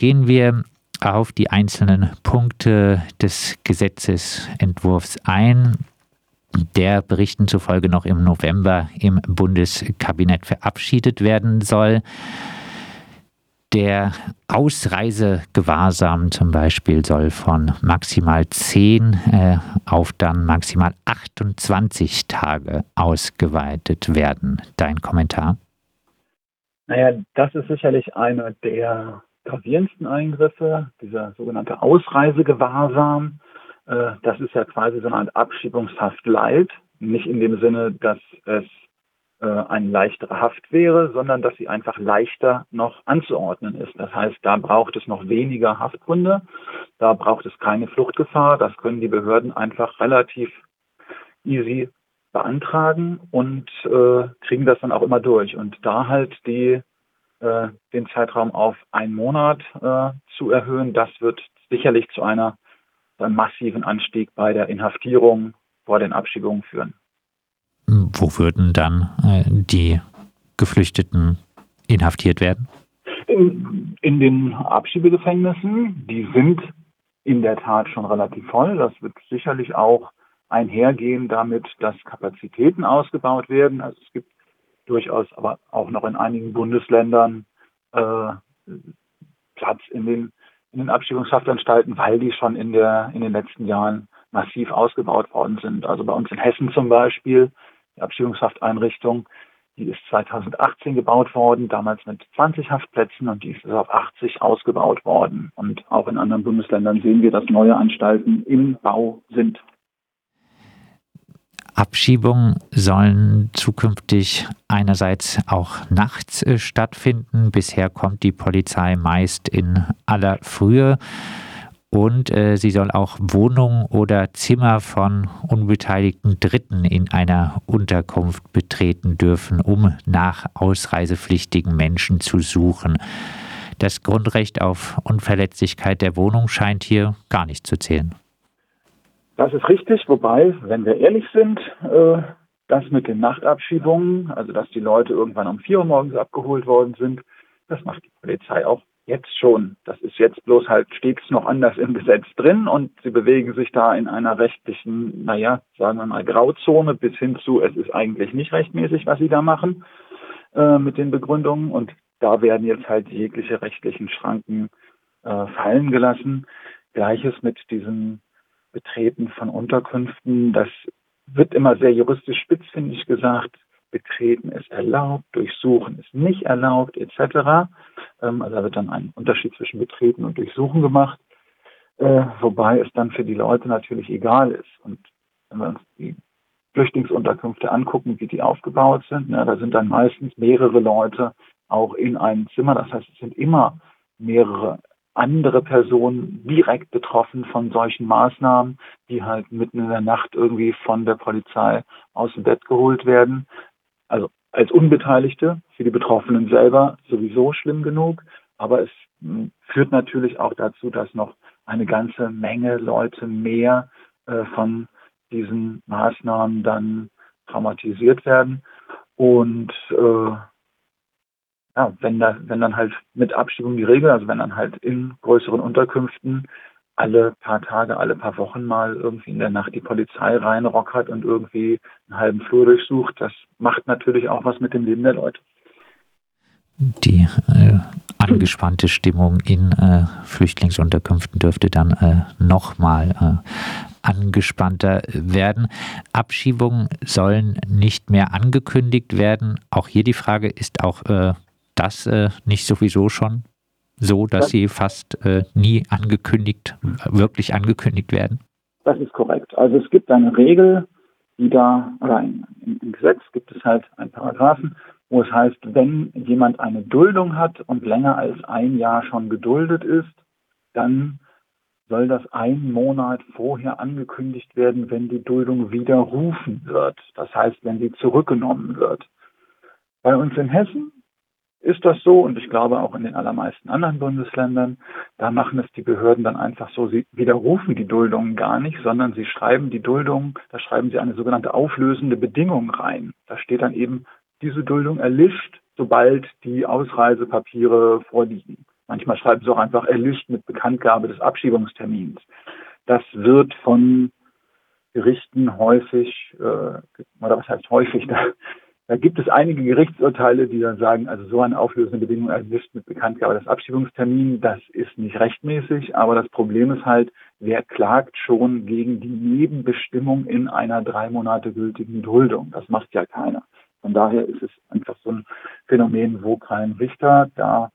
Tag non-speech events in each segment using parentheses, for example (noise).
gehen wir auf die einzelnen Punkte des Gesetzesentwurfs ein, der Berichten zufolge noch im November im Bundeskabinett verabschiedet werden soll. Der Ausreisegewahrsam zum Beispiel soll von maximal 10 äh, auf dann maximal 28 Tage ausgeweitet werden. Dein Kommentar? Naja, das ist sicherlich einer der gravierendsten Eingriffe, dieser sogenannte Ausreisegewahrsam. Äh, das ist ja quasi so eine Art Abschiebungshaft leid. Nicht in dem Sinne, dass es äh, eine leichtere Haft wäre, sondern dass sie einfach leichter noch anzuordnen ist. Das heißt, da braucht es noch weniger Haftgründe, da braucht es keine Fluchtgefahr, das können die Behörden einfach relativ easy beantragen und äh, kriegen das dann auch immer durch. Und da halt die, äh, den Zeitraum auf einen Monat äh, zu erhöhen, das wird sicherlich zu einer, einem massiven Anstieg bei der Inhaftierung vor den Abschiebungen führen. Wo würden dann äh, die Geflüchteten inhaftiert werden? In, in den Abschiebegefängnissen, die sind in der Tat schon relativ voll. Das wird sicherlich auch einhergehen damit, dass Kapazitäten ausgebaut werden. Also es gibt durchaus aber auch noch in einigen Bundesländern äh, Platz in den, in den Abschiebungshaftanstalten, weil die schon in, der, in den letzten Jahren massiv ausgebaut worden sind. Also bei uns in Hessen zum Beispiel die Abschiebungshafteinrichtung, die ist 2018 gebaut worden, damals mit 20 Haftplätzen und die ist auf 80 ausgebaut worden. Und auch in anderen Bundesländern sehen wir, dass neue Anstalten im Bau sind. Abschiebungen sollen zukünftig einerseits auch nachts äh, stattfinden. Bisher kommt die Polizei meist in aller Frühe und äh, sie soll auch Wohnungen oder Zimmer von unbeteiligten Dritten in einer Unterkunft betreten dürfen, um nach ausreisepflichtigen Menschen zu suchen. Das Grundrecht auf Unverletzlichkeit der Wohnung scheint hier gar nicht zu zählen. Das ist richtig, wobei, wenn wir ehrlich sind, äh, das mit den Nachtabschiebungen, also dass die Leute irgendwann um vier Uhr morgens abgeholt worden sind, das macht die Polizei auch Jetzt schon. Das ist jetzt bloß halt stets noch anders im Gesetz drin und sie bewegen sich da in einer rechtlichen, naja, sagen wir mal Grauzone bis hin zu, es ist eigentlich nicht rechtmäßig, was sie da machen äh, mit den Begründungen und da werden jetzt halt jegliche rechtlichen Schranken äh, fallen gelassen. Gleiches mit diesem Betreten von Unterkünften. Das wird immer sehr juristisch spitzfindig gesagt. Betreten ist erlaubt, Durchsuchen ist nicht erlaubt, etc. Ähm, also da wird dann ein Unterschied zwischen Betreten und Durchsuchen gemacht, äh, wobei es dann für die Leute natürlich egal ist. Und wenn wir uns die Flüchtlingsunterkünfte angucken, wie die aufgebaut sind, ne, da sind dann meistens mehrere Leute auch in einem Zimmer. Das heißt, es sind immer mehrere andere Personen direkt betroffen von solchen Maßnahmen, die halt mitten in der Nacht irgendwie von der Polizei aus dem Bett geholt werden. Also als Unbeteiligte, für die Betroffenen selber sowieso schlimm genug, aber es hm, führt natürlich auch dazu, dass noch eine ganze Menge Leute mehr äh, von diesen Maßnahmen dann traumatisiert werden. Und äh, ja, wenn, da, wenn dann halt mit Abschiebung die Regel, also wenn dann halt in größeren Unterkünften alle paar Tage, alle paar Wochen mal irgendwie in der Nacht die Polizei reinrockert und irgendwie einen halben Flur durchsucht. Das macht natürlich auch was mit dem Leben der Leute. Die äh, angespannte Stimmung in äh, Flüchtlingsunterkünften dürfte dann äh, nochmal äh, angespannter werden. Abschiebungen sollen nicht mehr angekündigt werden. Auch hier die Frage, ist auch äh, das äh, nicht sowieso schon so, dass das, sie fast äh, nie angekündigt, wirklich angekündigt werden? Das ist korrekt. Also es gibt eine Regel, die da, oder im, im Gesetz gibt es halt einen Paragraphen, wo es heißt, wenn jemand eine Duldung hat und länger als ein Jahr schon geduldet ist, dann soll das einen Monat vorher angekündigt werden, wenn die Duldung widerrufen wird. Das heißt, wenn sie zurückgenommen wird. Bei uns in Hessen ist das so und ich glaube auch in den allermeisten anderen Bundesländern, da machen es die Behörden dann einfach so, sie widerrufen die Duldung gar nicht, sondern sie schreiben die Duldung, da schreiben sie eine sogenannte auflösende Bedingung rein. Da steht dann eben, diese Duldung erlischt, sobald die Ausreisepapiere vorliegen. manchmal schreiben sie auch einfach erlischt mit Bekanntgabe des Abschiebungstermins. Das wird von Gerichten häufig, äh, oder was heißt häufig, (laughs) da, da gibt es einige Gerichtsurteile, die dann sagen, also so eine auflösende Bedingung erlischt mit Bekanntgabe des Abschiebungstermins, das ist nicht rechtmäßig, aber das Problem ist halt, wer klagt schon gegen die Nebenbestimmung in einer drei Monate gültigen Duldung? Das macht ja keiner. Von daher ist es einfach so ein Phänomen, wo kein Richter da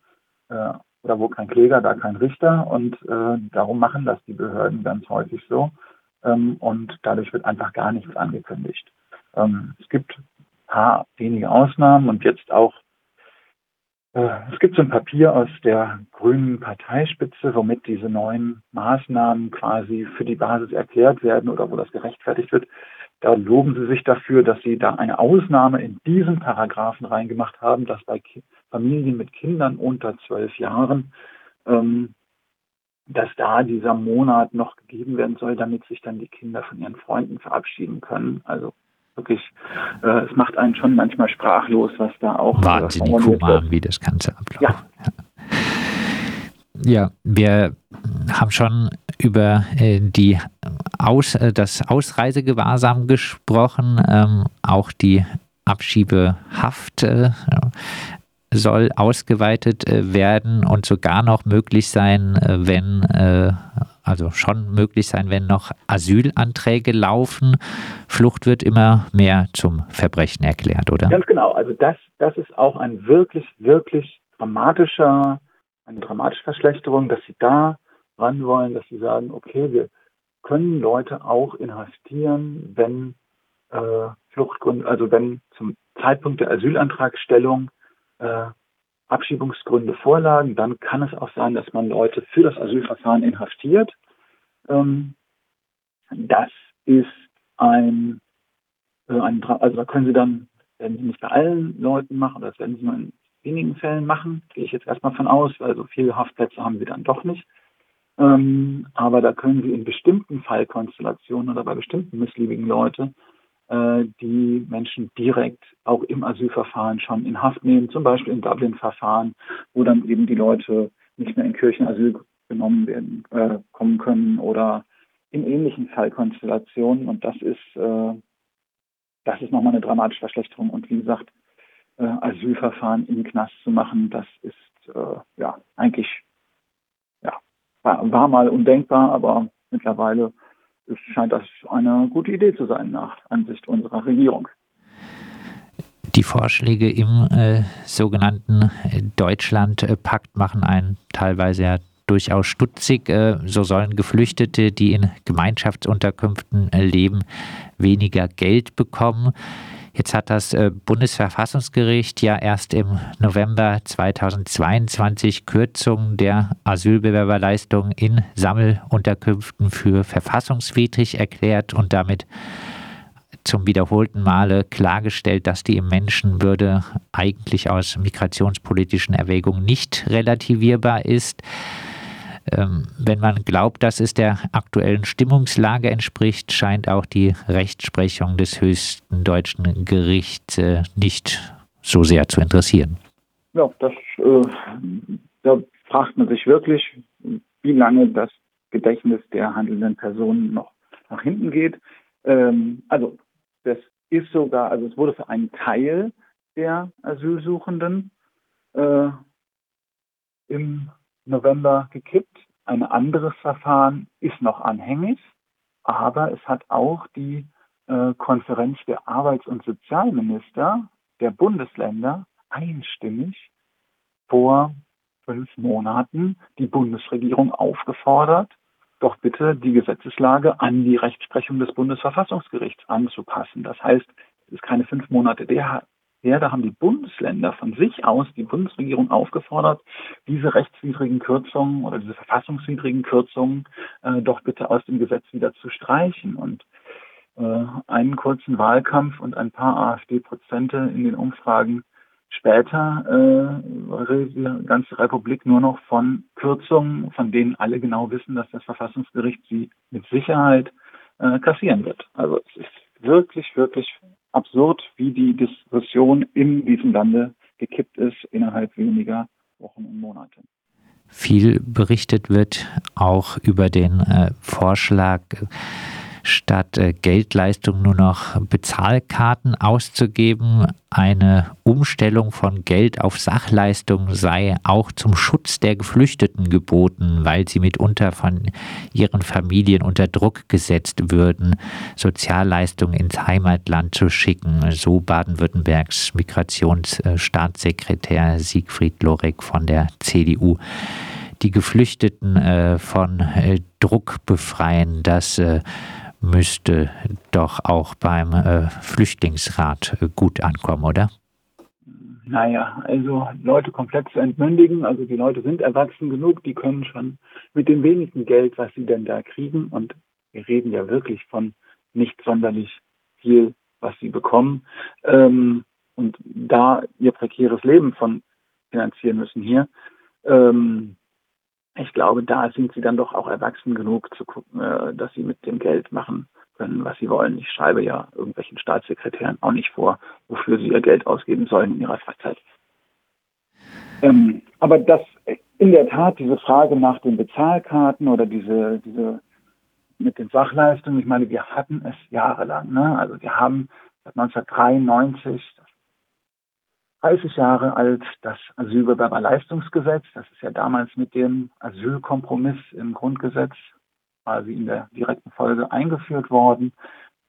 äh, oder wo kein Kläger, da kein Richter und äh, darum machen das die Behörden ganz häufig so ähm, und dadurch wird einfach gar nichts angekündigt. Ähm, es gibt paar wenige Ausnahmen und jetzt auch, äh, es gibt so ein Papier aus der grünen Parteispitze, womit diese neuen Maßnahmen quasi für die Basis erklärt werden oder wo das gerechtfertigt wird. Da loben sie sich dafür, dass sie da eine Ausnahme in diesen Paragraphen reingemacht haben, dass bei Ki Familien mit Kindern unter zwölf Jahren ähm, dass da dieser Monat noch gegeben werden soll, damit sich dann die Kinder von ihren Freunden verabschieden können. Also wirklich, äh, es macht einen schon manchmal sprachlos, was da auch äh, wahnsinnig human, wie das Ganze abläuft. Ja. ja. wir haben schon über äh, die Aus, äh, das Ausreisegewahrsam gesprochen, ähm, auch die Abschiebehaft äh, soll ausgeweitet äh, werden und sogar noch möglich sein, wenn also schon möglich sein, wenn noch Asylanträge laufen. Flucht wird immer mehr zum Verbrechen erklärt, oder? Ganz genau. Also das, das ist auch ein wirklich, wirklich dramatischer, eine dramatische Verschlechterung, dass sie da ran wollen, dass sie sagen, okay, wir können Leute auch inhaftieren, wenn äh, Fluchtgründe, also wenn zum Zeitpunkt der Asylantragstellung äh, Abschiebungsgründe vorlagen, dann kann es auch sein, dass man Leute für das Asylverfahren inhaftiert. Ähm, das ist ein, äh, ein, also da können Sie dann, werden Sie nicht bei allen Leuten machen, das werden Sie nur in wenigen Fällen machen, gehe ich jetzt erstmal von aus, weil so viele Haftplätze haben wir dann doch nicht. Ähm, aber da können Sie in bestimmten Fallkonstellationen oder bei bestimmten missliebigen Leute äh, die Menschen direkt auch im Asylverfahren schon in Haft nehmen, zum Beispiel im Dublin-Verfahren, wo dann eben die Leute nicht mehr in Kirchenasyl genommen werden, äh, kommen können oder in ähnlichen Fallkonstellationen. Und das ist, äh, das ist nochmal eine dramatische Verschlechterung. Und wie gesagt, äh, Asylverfahren im Knast zu machen, das ist äh, ja eigentlich ja, war, war mal undenkbar, aber mittlerweile scheint das eine gute Idee zu sein nach Ansicht unserer Regierung. Die Vorschläge im äh, sogenannten Deutschlandpakt machen einen teilweise ja durchaus stutzig. Äh, so sollen Geflüchtete, die in Gemeinschaftsunterkünften äh, leben, weniger Geld bekommen. Jetzt hat das äh, Bundesverfassungsgericht ja erst im November 2022 Kürzungen der Asylbewerberleistungen in Sammelunterkünften für verfassungswidrig erklärt und damit zum wiederholten Male klargestellt, dass die Menschenwürde eigentlich aus migrationspolitischen Erwägungen nicht relativierbar ist. Ähm, wenn man glaubt, dass es der aktuellen Stimmungslage entspricht, scheint auch die Rechtsprechung des höchsten deutschen Gerichts äh, nicht so sehr zu interessieren. Ja, das, äh, da fragt man sich wirklich, wie lange das Gedächtnis der handelnden Personen noch nach hinten geht. Ähm, also das ist sogar, also es wurde für einen Teil der Asylsuchenden äh, im November gekippt. Ein anderes Verfahren ist noch anhängig, aber es hat auch die äh, Konferenz der Arbeits- und Sozialminister der Bundesländer einstimmig vor fünf Monaten die Bundesregierung aufgefordert, doch bitte die Gesetzeslage an die Rechtsprechung des Bundesverfassungsgerichts anzupassen. Das heißt, es ist keine fünf Monate der her, da haben die Bundesländer von sich aus die Bundesregierung aufgefordert, diese rechtswidrigen Kürzungen oder diese verfassungswidrigen Kürzungen äh, doch bitte aus dem Gesetz wieder zu streichen. Und äh, einen kurzen Wahlkampf und ein paar AfD-Prozente in den Umfragen später äh, die ganze Republik nur noch von Kürzungen, von denen alle genau wissen, dass das Verfassungsgericht sie mit Sicherheit äh, kassieren wird. Also es ist wirklich, wirklich absurd, wie die Diskussion in diesem Lande gekippt ist innerhalb weniger Wochen und Monate. Viel berichtet wird auch über den äh, Vorschlag, statt äh, Geldleistung nur noch Bezahlkarten auszugeben. Eine Umstellung von Geld auf Sachleistung sei auch zum Schutz der Geflüchteten geboten, weil sie mitunter von ihren Familien unter Druck gesetzt würden, Sozialleistungen ins Heimatland zu schicken. So Baden-Württembergs Migrationsstaatssekretär Siegfried Lorek von der CDU die Geflüchteten äh, von äh, Druck befreien. Das äh, müsste doch auch beim äh, Flüchtlingsrat äh, gut ankommen, oder? Naja, also Leute komplett zu entmündigen, also die Leute sind erwachsen genug, die können schon mit dem wenigen Geld, was sie denn da kriegen, und wir reden ja wirklich von nicht sonderlich viel, was sie bekommen, ähm, und da ihr prekäres Leben von finanzieren müssen hier, ähm, ich glaube, da sind sie dann doch auch erwachsen genug zu gucken, äh, dass sie mit dem Geld machen können, was sie wollen. Ich schreibe ja irgendwelchen Staatssekretären auch nicht vor, wofür sie ihr Geld ausgeben sollen in ihrer Freizeit. Ähm, aber das in der Tat diese Frage nach den Bezahlkarten oder diese, diese mit den Sachleistungen, ich meine, wir hatten es jahrelang. Ne? Also wir haben seit 1993 30 Jahre alt das Asylbewerberleistungsgesetz. Das ist ja damals mit dem Asylkompromiss im Grundgesetz quasi in der direkten Folge eingeführt worden.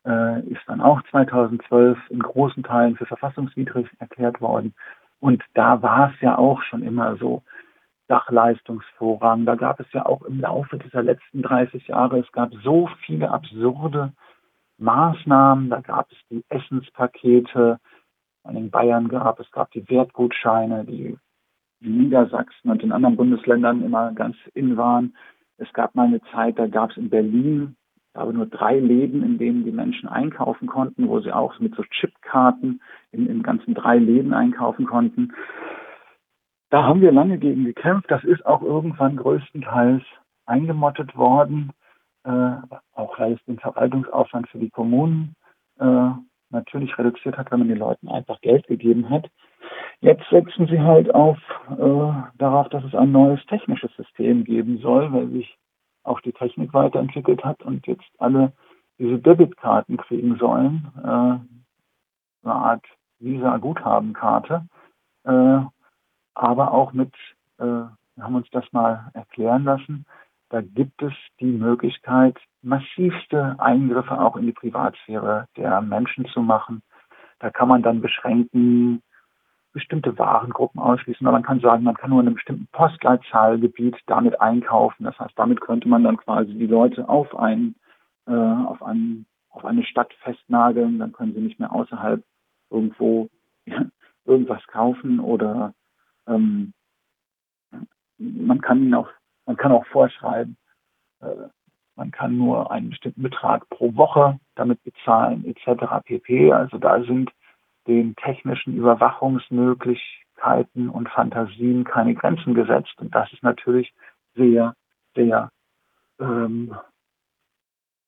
Äh, ist dann auch 2012 in großen Teilen für verfassungswidrig erklärt worden. Und da war es ja auch schon immer so, Sachleistungsvorrang. Da gab es ja auch im Laufe dieser letzten 30 Jahre, es gab so viele absurde Maßnahmen. Da gab es die Essenspakete, in Bayern gab. Es gab die Wertgutscheine, die in Niedersachsen und in anderen Bundesländern immer ganz in waren. Es gab mal eine Zeit, da gab es in Berlin aber nur drei Läden, in denen die Menschen einkaufen konnten, wo sie auch mit so Chipkarten in, in ganzen drei Läden einkaufen konnten. Da haben wir lange gegen gekämpft. Das ist auch irgendwann größtenteils eingemottet worden, äh, auch weil es den Verwaltungsaufwand für die Kommunen natürlich reduziert hat, wenn man den Leuten einfach Geld gegeben hat. Jetzt setzen sie halt auf äh, darauf, dass es ein neues technisches System geben soll, weil sich auch die Technik weiterentwickelt hat und jetzt alle diese Debitkarten kriegen sollen, äh, eine Art Visa-Guthabenkarte, äh, aber auch mit, äh, wir haben uns das mal erklären lassen, da gibt es die Möglichkeit, massivste Eingriffe auch in die Privatsphäre der Menschen zu machen. Da kann man dann beschränken, bestimmte Warengruppen ausschließen. Aber man kann sagen, man kann nur in einem bestimmten Postleitzahlgebiet damit einkaufen. Das heißt, damit könnte man dann quasi die Leute auf, ein, äh, auf, ein, auf eine Stadt festnageln. Dann können sie nicht mehr außerhalb irgendwo (laughs) irgendwas kaufen oder ähm, man kann ihnen auch man kann auch vorschreiben, äh, man kann nur einen bestimmten Betrag pro Woche damit bezahlen, etc. pp. Also da sind den technischen Überwachungsmöglichkeiten und Fantasien keine Grenzen gesetzt. Und das ist natürlich sehr, sehr ähm,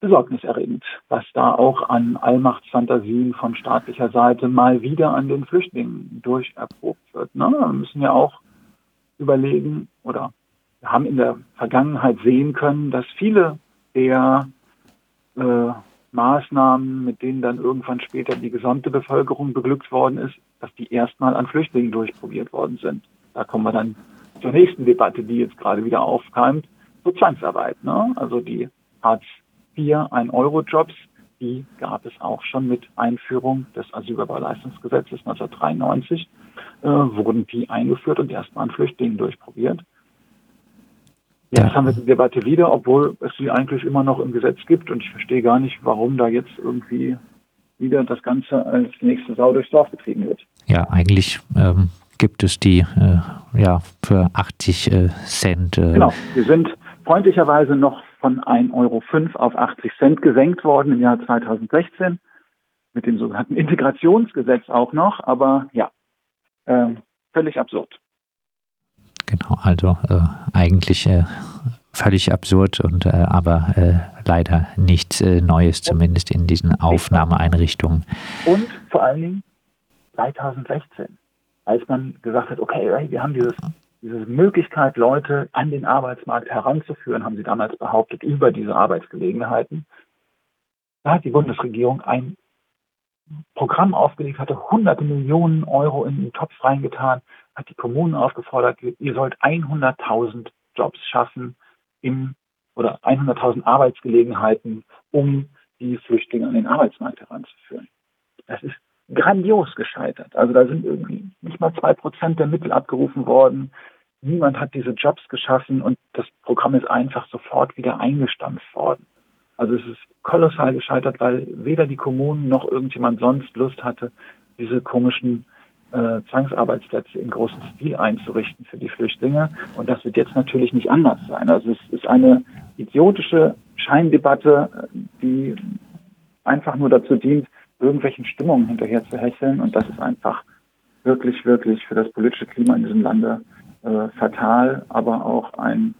besorgniserregend, was da auch an Allmachtsfantasien von staatlicher Seite mal wieder an den Flüchtlingen durcherprobt wird. Ne? Wir müssen ja auch überlegen oder wir haben in der Vergangenheit sehen können, dass viele der äh, Maßnahmen, mit denen dann irgendwann später die gesamte Bevölkerung beglückt worden ist, dass die erstmal an Flüchtlingen durchprobiert worden sind. Da kommen wir dann zur nächsten Debatte, die jetzt gerade wieder aufkeimt, zur Zwangsarbeit. Ne? Also die Hartz IV, 1-Euro-Jobs, die gab es auch schon mit Einführung des Asylbewerberleistungsgesetzes 1993, äh, wurden die eingeführt und erstmal an Flüchtlingen durchprobiert. Jetzt haben wir die Debatte wieder, obwohl es sie eigentlich immer noch im Gesetz gibt und ich verstehe gar nicht, warum da jetzt irgendwie wieder das Ganze als nächste Sau durchs Dorf getrieben wird. Ja, eigentlich ähm, gibt es die äh, ja, für 80 äh, Cent. Äh genau, wir sind freundlicherweise noch von 1,05 Euro auf 80 Cent gesenkt worden im Jahr 2016 mit dem sogenannten Integrationsgesetz auch noch, aber ja, äh, völlig absurd. Genau, also äh, eigentlich äh, völlig absurd und äh, aber äh, leider nichts äh, Neues, zumindest in diesen Aufnahmeeinrichtungen. Und vor allen Dingen 2016, als man gesagt hat, okay, wir haben dieses diese Möglichkeit, Leute an den Arbeitsmarkt heranzuführen, haben sie damals behauptet, über diese Arbeitsgelegenheiten. Da hat die Bundesregierung ein Programm aufgelegt, hatte hunderte Millionen Euro in den Topf reingetan, hat die Kommunen aufgefordert, ihr sollt 100.000 Jobs schaffen im, oder 100.000 Arbeitsgelegenheiten, um die Flüchtlinge an den Arbeitsmarkt heranzuführen. Das ist grandios gescheitert. Also da sind irgendwie nicht mal zwei Prozent der Mittel abgerufen worden. Niemand hat diese Jobs geschaffen und das Programm ist einfach sofort wieder eingestampft worden. Also es ist kolossal gescheitert, weil weder die Kommunen noch irgendjemand sonst Lust hatte, diese komischen äh, Zwangsarbeitsplätze in großem Stil einzurichten für die Flüchtlinge. Und das wird jetzt natürlich nicht anders sein. Also es ist eine idiotische Scheindebatte, die einfach nur dazu dient, irgendwelchen Stimmungen hinterher zu hecheln. Und das ist einfach wirklich, wirklich für das politische Klima in diesem Lande äh, fatal, aber auch ein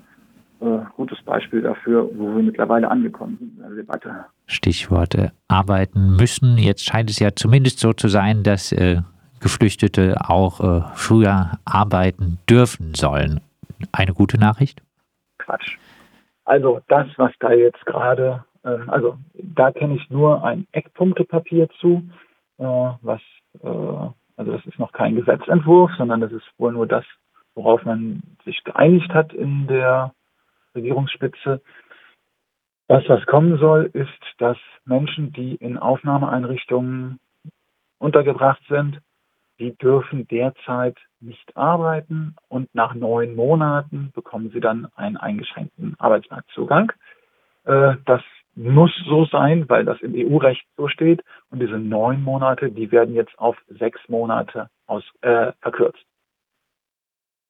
äh, gutes Beispiel dafür, wo wir mittlerweile angekommen sind in der Debatte. Stichworte arbeiten müssen. Jetzt scheint es ja zumindest so zu sein, dass äh, Geflüchtete auch äh, früher arbeiten dürfen sollen. Eine gute Nachricht? Quatsch. Also das, was da jetzt gerade, äh, also da kenne ich nur ein Eckpunktepapier zu, äh, was, äh, also das ist noch kein Gesetzentwurf, sondern das ist wohl nur das, worauf man sich geeinigt hat in der Regierungsspitze. Das, was kommen soll, ist, dass Menschen, die in Aufnahmeeinrichtungen untergebracht sind, die dürfen derzeit nicht arbeiten und nach neun Monaten bekommen sie dann einen eingeschränkten Arbeitsmarktzugang. Äh, das muss so sein, weil das im EU-Recht so steht. Und diese neun Monate, die werden jetzt auf sechs Monate aus, äh, verkürzt.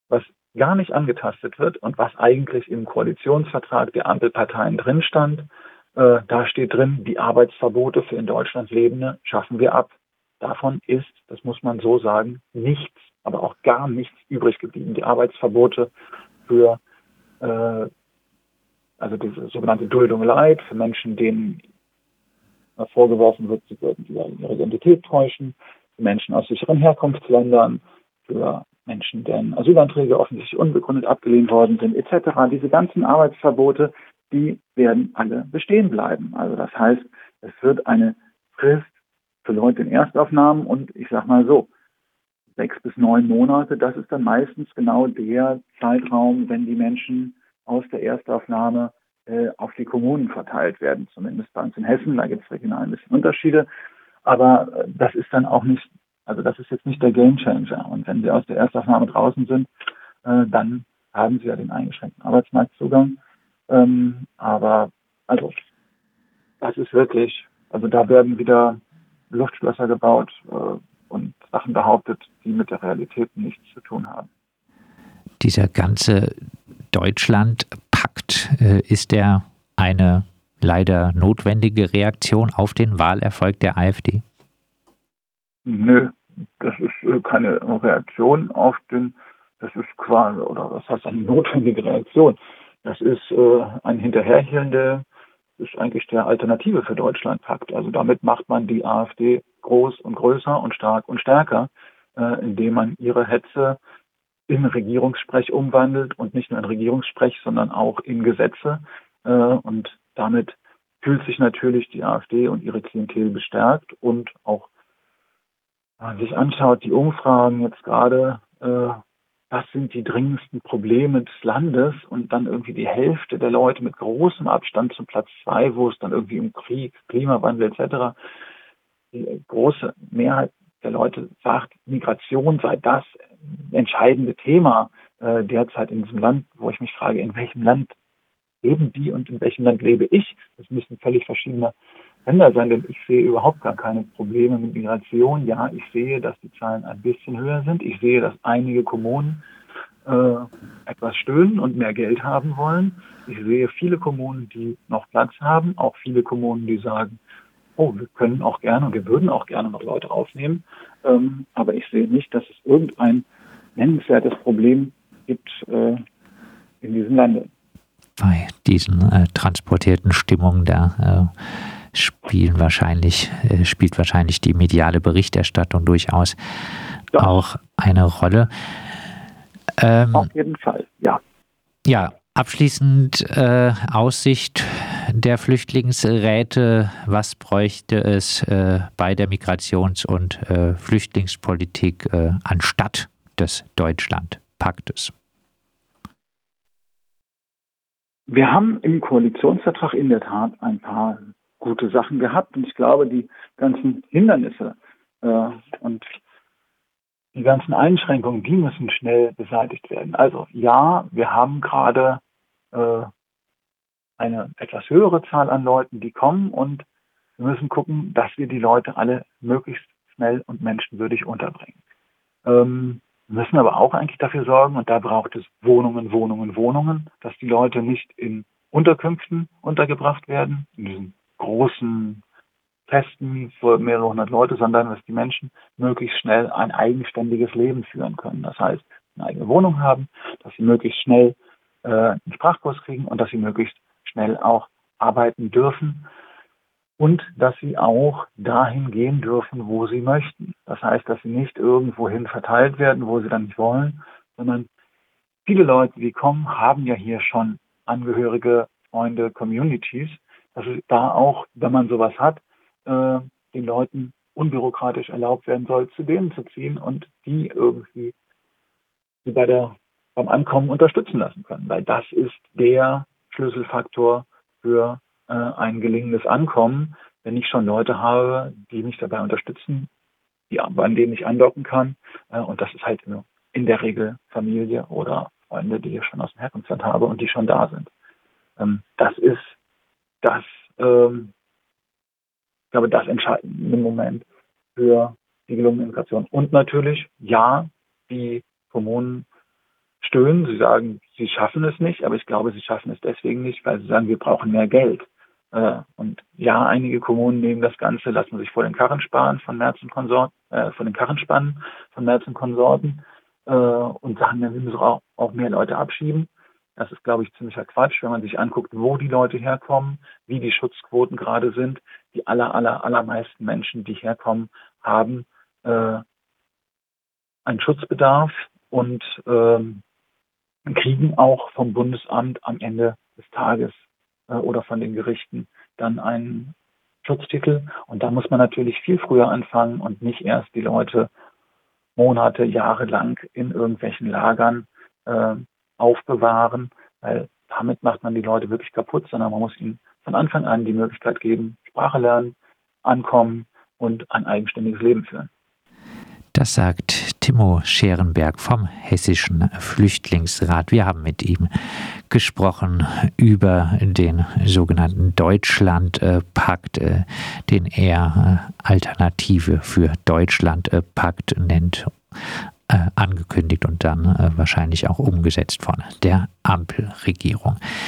Was gar nicht angetastet wird und was eigentlich im Koalitionsvertrag der Ampelparteien drin stand. Äh, da steht drin, die Arbeitsverbote für in Deutschland Lebende schaffen wir ab. Davon ist, das muss man so sagen, nichts, aber auch gar nichts übrig geblieben. Die Arbeitsverbote für äh, also diese sogenannte Duldung Leid für Menschen, denen vorgeworfen wird, sie würden ihre Identität täuschen, für Menschen aus sicheren Herkunftsländern, für Menschen, deren Asylanträge offensichtlich unbegründet abgelehnt worden sind, etc. Diese ganzen Arbeitsverbote, die werden alle bestehen bleiben. Also das heißt, es wird eine Frist für Leute in Erstaufnahmen und ich sage mal so, sechs bis neun Monate, das ist dann meistens genau der Zeitraum, wenn die Menschen aus der Erstaufnahme äh, auf die Kommunen verteilt werden, zumindest bei uns in Hessen, da gibt es regional ein bisschen Unterschiede. Aber äh, das ist dann auch nicht also das ist jetzt nicht der Gamechanger. Und wenn Sie aus der Erstaufnahme draußen sind, äh, dann haben Sie ja den eingeschränkten Arbeitsmarktzugang. Ähm, aber also das ist wirklich, also da werden wieder Luftschlösser gebaut äh, und Sachen behauptet, die mit der Realität nichts zu tun haben. Dieser ganze Deutschlandpakt, äh, ist der eine leider notwendige Reaktion auf den Wahlerfolg der AfD? Nö, das ist äh, keine Reaktion auf den, das ist quasi, oder was heißt eine notwendige Reaktion? Das ist äh, ein Hinterherhielen der, ist eigentlich der Alternative für Deutschlandpakt. Also damit macht man die AfD groß und größer und stark und stärker, äh, indem man ihre Hetze in Regierungssprech umwandelt und nicht nur in Regierungssprech, sondern auch in Gesetze. Äh, und damit fühlt sich natürlich die AfD und ihre Klientel bestärkt und auch wenn man sich anschaut, die Umfragen jetzt gerade, äh, was sind die dringendsten Probleme des Landes und dann irgendwie die Hälfte der Leute mit großem Abstand zum Platz zwei, wo es dann irgendwie um Krieg, Klimawandel etc. Die große Mehrheit der Leute sagt, Migration sei das entscheidende Thema äh, derzeit in diesem Land, wo ich mich frage, in welchem Land leben die und in welchem Land lebe ich? Das müssen völlig verschiedene Länder sein, denn ich sehe überhaupt gar keine Probleme mit Migration. Ja, ich sehe, dass die Zahlen ein bisschen höher sind. Ich sehe, dass einige Kommunen äh, etwas stöhnen und mehr Geld haben wollen. Ich sehe viele Kommunen, die noch Platz haben, auch viele Kommunen, die sagen, oh, wir können auch gerne und wir würden auch gerne noch Leute aufnehmen. Ähm, aber ich sehe nicht, dass es irgendein nennenswertes Problem gibt äh, in diesem Lande. Bei diesen äh, transportierten Stimmungen der äh, spielen wahrscheinlich, äh, spielt wahrscheinlich die mediale Berichterstattung durchaus ja. auch eine Rolle. Ähm, Auf jeden Fall, ja. Ja, abschließend äh, Aussicht der Flüchtlingsräte. Was bräuchte es äh, bei der Migrations- und äh, Flüchtlingspolitik äh, anstatt des Deutschlandpaktes? Wir haben im Koalitionsvertrag in der Tat ein paar gute Sachen gehabt und ich glaube, die ganzen Hindernisse äh, und die ganzen Einschränkungen, die müssen schnell beseitigt werden. Also ja, wir haben gerade äh, eine etwas höhere Zahl an Leuten, die kommen und wir müssen gucken, dass wir die Leute alle möglichst schnell und menschenwürdig unterbringen. Ähm, wir müssen aber auch eigentlich dafür sorgen, und da braucht es Wohnungen, Wohnungen, Wohnungen, dass die Leute nicht in Unterkünften untergebracht werden, in diesen großen Festen für mehrere hundert Leute, sondern dass die Menschen möglichst schnell ein eigenständiges Leben führen können. Das heißt, eine eigene Wohnung haben, dass sie möglichst schnell äh, einen Sprachkurs kriegen und dass sie möglichst schnell auch arbeiten dürfen und dass sie auch dahin gehen dürfen, wo sie möchten. Das heißt, dass sie nicht irgendwohin verteilt werden, wo sie dann nicht wollen, sondern viele Leute, die kommen, haben ja hier schon Angehörige, Freunde, Communities, dass es da auch, wenn man sowas hat, äh, den Leuten unbürokratisch erlaubt werden soll, zu denen zu ziehen und die irgendwie die bei der, beim Ankommen unterstützen lassen können. Weil das ist der Schlüsselfaktor für äh, ein gelingendes Ankommen, wenn ich schon Leute habe, die mich dabei unterstützen, die, an denen ich andocken kann. Äh, und das ist halt in der Regel Familie oder Freunde, die ich schon aus dem Herkunftsland habe und die schon da sind. Ähm, das ist das ähm, ich glaube, das entscheidende Moment für die gelungene Integration. Und natürlich, ja, die Kommunen stöhnen, sie sagen, sie schaffen es nicht, aber ich glaube, sie schaffen es deswegen nicht, weil sie sagen, wir brauchen mehr Geld. Äh, und ja, einige Kommunen nehmen das Ganze, lassen sich vor den Karren sparen von Merz und Konsorten, äh, von den Karren spannen von Merz und Konsorten äh, und sagen, wir müssen auch, auch mehr Leute abschieben. Das ist, glaube ich, ziemlicher Quatsch, wenn man sich anguckt, wo die Leute herkommen, wie die Schutzquoten gerade sind. Die aller, aller, allermeisten Menschen, die herkommen, haben äh, einen Schutzbedarf und ähm, kriegen auch vom Bundesamt am Ende des Tages äh, oder von den Gerichten dann einen Schutztitel. Und da muss man natürlich viel früher anfangen und nicht erst die Leute Monate, Jahre lang in irgendwelchen Lagern äh, aufbewahren, weil damit macht man die Leute wirklich kaputt, sondern man muss ihnen von Anfang an die Möglichkeit geben, Sprache lernen, ankommen und ein eigenständiges Leben führen. Das sagt Timo Scherenberg vom Hessischen Flüchtlingsrat. Wir haben mit ihm gesprochen über den sogenannten Deutschlandpakt, äh, den er äh, Alternative für Deutschlandpakt nennt äh, angekündigt und dann äh, wahrscheinlich auch umgesetzt von der Ampelregierung.